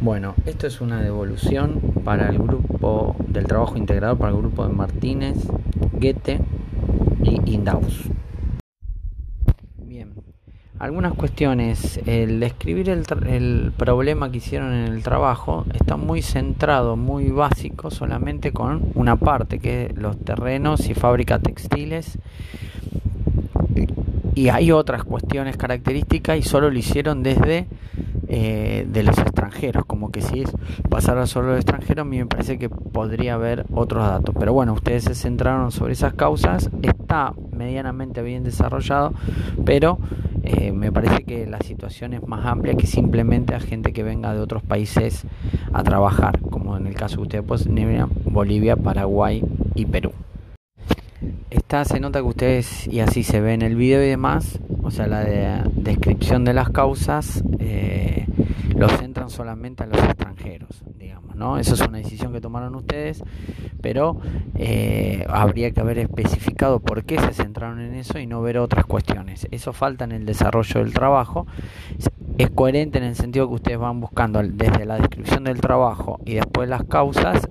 Bueno, esto es una devolución para el grupo del trabajo integrado para el grupo de Martínez, Goethe y Indaus. Bien, algunas cuestiones. El describir el, el, problema que hicieron en el trabajo está muy centrado, muy básico, solamente con una parte, que es los terrenos y fábrica textiles. Y hay otras cuestiones características y solo lo hicieron desde eh, de los extranjeros, como que si es pasara solo los extranjeros, a mí me parece que podría haber otros datos. Pero bueno, ustedes se centraron sobre esas causas, está medianamente bien desarrollado, pero eh, me parece que la situación es más amplia que simplemente a gente que venga de otros países a trabajar, como en el caso que ustedes pues, Bolivia, Paraguay y Perú. Esta se nota que ustedes, y así se ve en el video y demás, o sea, la de descripción de las causas, eh, lo centran solamente a los extranjeros, digamos, ¿no? Eso es una decisión que tomaron ustedes, pero eh, habría que haber especificado por qué se centraron en eso y no ver otras cuestiones. Eso falta en el desarrollo del trabajo. Es coherente en el sentido que ustedes van buscando desde la descripción del trabajo y después las causas,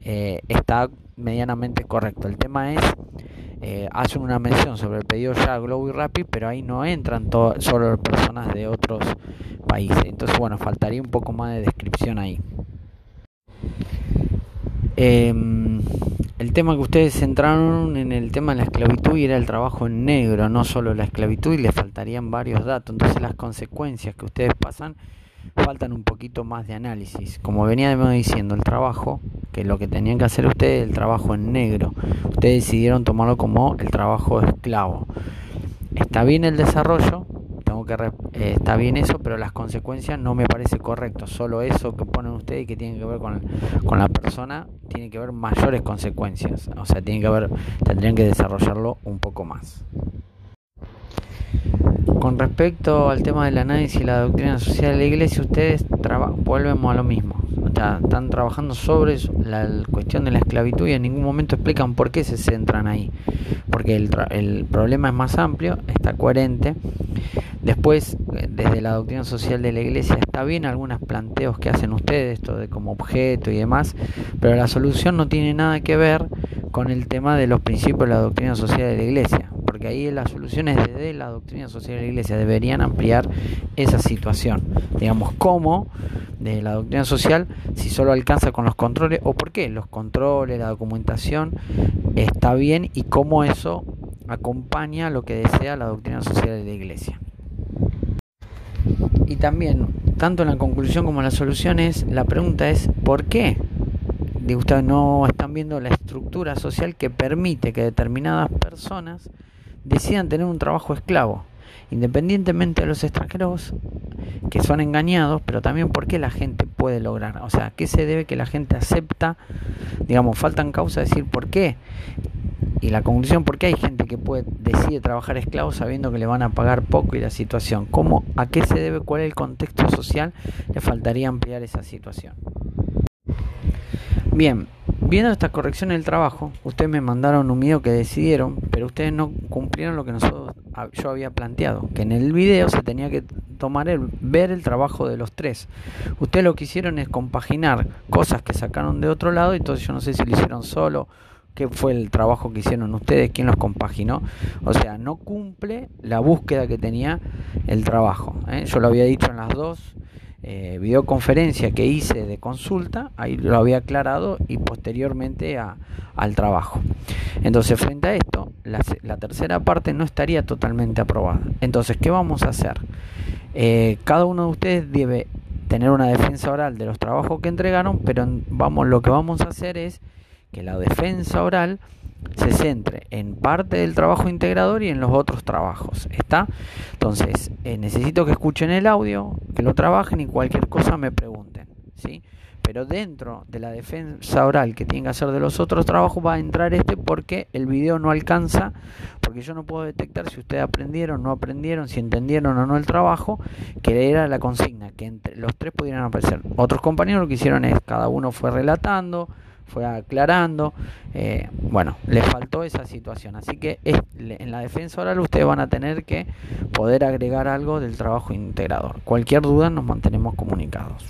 eh, está medianamente correcto. El tema es eh, hacen una mención sobre el pedido ya Globo y Rappi, pero ahí no entran solo personas de otros países. Entonces, bueno, faltaría un poco más de descripción ahí. Em, el tema que ustedes centraron en el tema de la esclavitud y era el trabajo en negro, no solo la esclavitud, y les faltarían varios datos. Entonces, las consecuencias que ustedes pasan faltan un poquito más de análisis. Como venía diciendo, el trabajo, que lo que tenían que hacer ustedes, el trabajo en negro, ustedes decidieron tomarlo como el trabajo esclavo. Está bien el desarrollo, tengo que eh, está bien eso, pero las consecuencias no me parece correcto. Solo eso que ponen ustedes y que tiene que ver con, con la persona, tiene que ver mayores consecuencias. O sea, tiene que haber, tendrían que desarrollarlo un poco más. Con respecto al tema del análisis y la doctrina social de la iglesia, ustedes volvemos a lo mismo. están trabajando sobre la cuestión de la esclavitud y en ningún momento explican por qué se centran ahí. Porque el, el problema es más amplio, está coherente. Después, desde la doctrina social de la iglesia, está bien algunos planteos que hacen ustedes, esto de como objeto y demás, pero la solución no tiene nada que ver con el tema de los principios de la doctrina social de la iglesia porque ahí las soluciones desde la doctrina social de la iglesia deberían ampliar esa situación. Digamos, cómo de la doctrina social, si solo alcanza con los controles, o por qué los controles, la documentación está bien y cómo eso acompaña lo que desea la doctrina social de la iglesia. Y también, tanto en la conclusión como en las soluciones, la pregunta es ¿por qué? No están viendo la estructura social que permite que determinadas personas decidan tener un trabajo esclavo, independientemente de los extranjeros que son engañados, pero también porque la gente puede lograr, o sea, ¿qué se debe que la gente acepta? Digamos, faltan causas decir por qué. Y la conclusión, ¿por qué hay gente que puede decide trabajar esclavo sabiendo que le van a pagar poco y la situación? ¿Cómo, ¿A qué se debe? ¿Cuál es el contexto social? Le faltaría ampliar esa situación. Bien, Viendo esta corrección del trabajo, ustedes me mandaron un video que decidieron, pero ustedes no cumplieron lo que nosotros yo había planteado, que en el video se tenía que tomar el ver el trabajo de los tres. Ustedes lo que hicieron es compaginar cosas que sacaron de otro lado, entonces yo no sé si lo hicieron solo, qué fue el trabajo que hicieron ustedes, quién los compaginó. O sea, no cumple la búsqueda que tenía el trabajo. ¿eh? Yo lo había dicho en las dos eh, videoconferencia que hice de consulta, ahí lo había aclarado y posteriormente a, al trabajo. Entonces, frente a esto, la, la, tercera parte no estaría totalmente aprobada. Entonces, ¿qué vamos a hacer? Eh, cada uno de ustedes debe tener una defensa oral de los trabajos que entregaron, pero vamos, lo que vamos a hacer es que la defensa oral se centre en parte del trabajo integrador y en los otros trabajos. ¿Está? Entonces, eh, necesito que escuchen el audio, que lo trabajen y cualquier cosa me pregunten. ¿sí? Pero dentro de la defensa oral que tienen que hacer de los otros trabajos va a entrar este porque el video no alcanza, porque yo no puedo detectar si ustedes aprendieron, no aprendieron, si entendieron o no el trabajo, que era la consigna, que entre los tres pudieran aparecer. Otros compañeros lo que hicieron es, cada uno fue relatando, fue aclarando. Eh, bueno, le faltó esa situación. Así que en la defensa oral ustedes van a tener que poder agregar algo del trabajo integrador. Cualquier duda nos mantenemos comunicados.